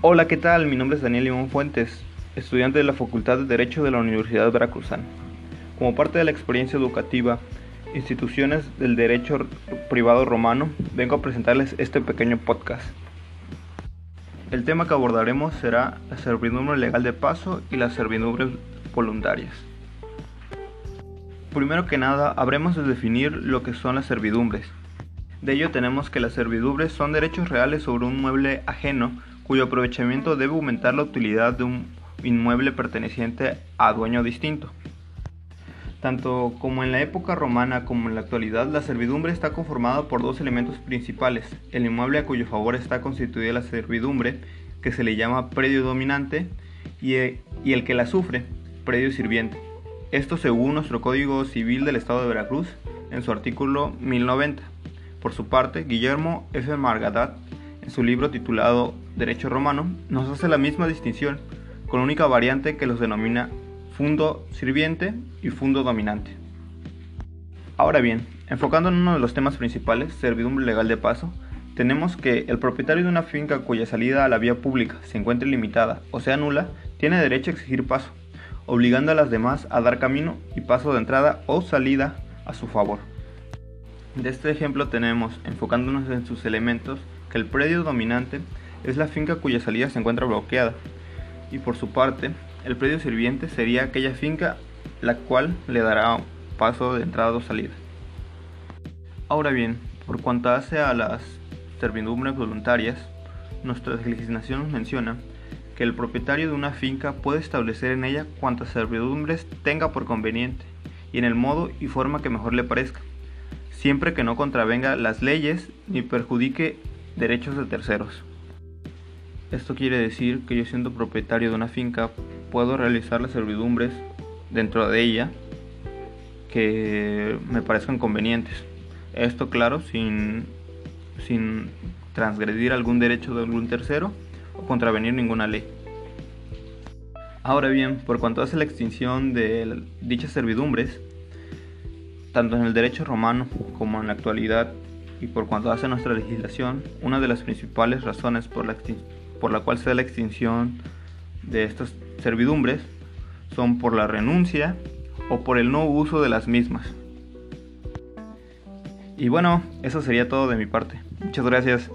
Hola, ¿qué tal? Mi nombre es Daniel Limón Fuentes, estudiante de la Facultad de Derecho de la Universidad Veracruzana. Como parte de la experiencia educativa, instituciones del derecho privado romano, vengo a presentarles este pequeño podcast. El tema que abordaremos será la servidumbre legal de paso y las servidumbres voluntarias. Primero que nada, habremos de definir lo que son las servidumbres. De ello tenemos que las servidumbres son derechos reales sobre un mueble ajeno cuyo aprovechamiento debe aumentar la utilidad de un inmueble perteneciente a dueño distinto. Tanto como en la época romana como en la actualidad, la servidumbre está conformada por dos elementos principales, el inmueble a cuyo favor está constituida la servidumbre, que se le llama predio dominante, y el que la sufre, predio sirviente. Esto según nuestro Código Civil del Estado de Veracruz, en su artículo 1090. Por su parte, Guillermo F. Margadat, en su libro titulado Derecho Romano, nos hace la misma distinción, con única variante que los denomina fundo sirviente y fundo dominante. Ahora bien, enfocando en uno de los temas principales, servidumbre legal de paso, tenemos que el propietario de una finca cuya salida a la vía pública se encuentre limitada o sea nula, tiene derecho a exigir paso, obligando a las demás a dar camino y paso de entrada o salida a su favor. De este ejemplo tenemos, enfocándonos en sus elementos, que el predio dominante es la finca cuya salida se encuentra bloqueada, y por su parte, el predio sirviente sería aquella finca la cual le dará paso de entrada o salida. Ahora bien, por cuanto hace a las servidumbres voluntarias, nuestra legislación menciona que el propietario de una finca puede establecer en ella cuantas servidumbres tenga por conveniente y en el modo y forma que mejor le parezca, siempre que no contravenga las leyes ni perjudique derechos de terceros. Esto quiere decir que yo siendo propietario de una finca puedo realizar las servidumbres dentro de ella que me parezcan convenientes. Esto claro, sin, sin transgredir algún derecho de algún tercero o contravenir ninguna ley. Ahora bien, por cuanto hace la extinción de dichas servidumbres, tanto en el derecho romano como en la actualidad y por cuanto hace nuestra legislación, una de las principales razones por la extinción por la cual se da la extinción de estas servidumbres son por la renuncia o por el no uso de las mismas. Y bueno, eso sería todo de mi parte. Muchas gracias.